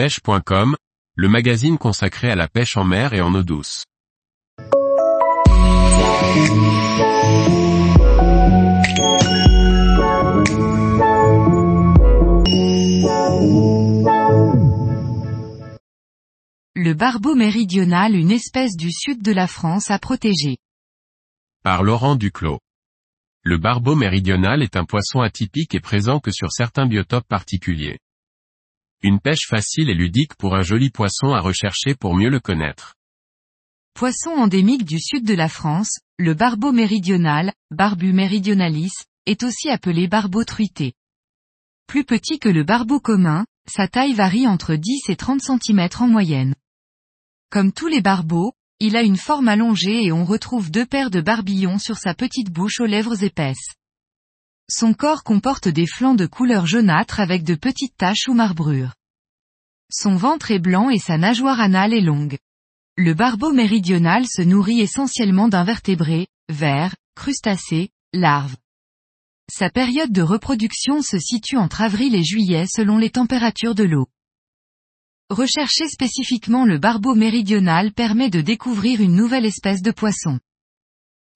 pêche.com, le magazine consacré à la pêche en mer et en eau douce. Le barbeau méridional une espèce du sud de la France à protéger. Par Laurent Duclos. Le barbeau méridional est un poisson atypique et présent que sur certains biotopes particuliers. Une pêche facile et ludique pour un joli poisson à rechercher pour mieux le connaître. Poisson endémique du sud de la France, le barbeau méridional, Barbu méridionalis, est aussi appelé barbeau truité. Plus petit que le barbeau commun, sa taille varie entre 10 et 30 cm en moyenne. Comme tous les barbeaux, il a une forme allongée et on retrouve deux paires de barbillons sur sa petite bouche aux lèvres épaisses. Son corps comporte des flancs de couleur jaunâtre avec de petites taches ou marbrures. Son ventre est blanc et sa nageoire anale est longue. Le barbeau méridional se nourrit essentiellement d'invertébrés, vers, crustacés, larves. Sa période de reproduction se situe entre avril et juillet selon les températures de l'eau. Rechercher spécifiquement le barbeau méridional permet de découvrir une nouvelle espèce de poisson.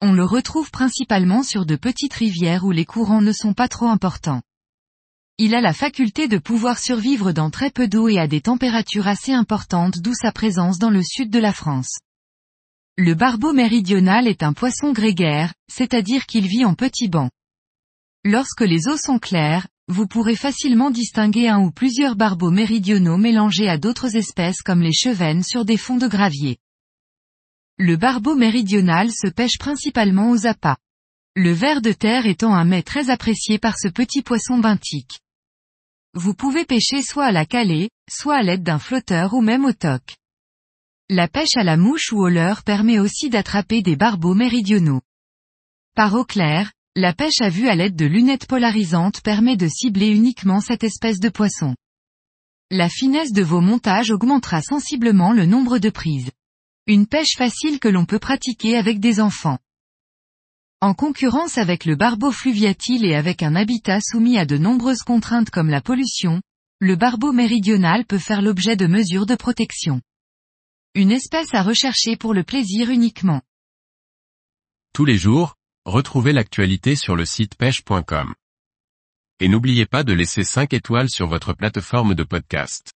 On le retrouve principalement sur de petites rivières où les courants ne sont pas trop importants. Il a la faculté de pouvoir survivre dans très peu d'eau et à des températures assez importantes d'où sa présence dans le sud de la France. Le barbeau méridional est un poisson grégaire, c'est-à-dire qu'il vit en petits bancs. Lorsque les eaux sont claires, vous pourrez facilement distinguer un ou plusieurs barbeaux méridionaux mélangés à d'autres espèces comme les chevennes sur des fonds de gravier. Le barbeau méridional se pêche principalement aux appâts. Le ver de terre étant un mets très apprécié par ce petit poisson benthique. Vous pouvez pêcher soit à la calée, soit à l'aide d'un flotteur ou même au toc. La pêche à la mouche ou au leurre permet aussi d'attraper des barbeaux méridionaux. Par eau claire, la pêche à vue à l'aide de lunettes polarisantes permet de cibler uniquement cette espèce de poisson. La finesse de vos montages augmentera sensiblement le nombre de prises. Une pêche facile que l'on peut pratiquer avec des enfants. En concurrence avec le barbeau fluviatile et avec un habitat soumis à de nombreuses contraintes comme la pollution, le barbeau méridional peut faire l'objet de mesures de protection. Une espèce à rechercher pour le plaisir uniquement. Tous les jours, retrouvez l'actualité sur le site pêche.com. Et n'oubliez pas de laisser 5 étoiles sur votre plateforme de podcast.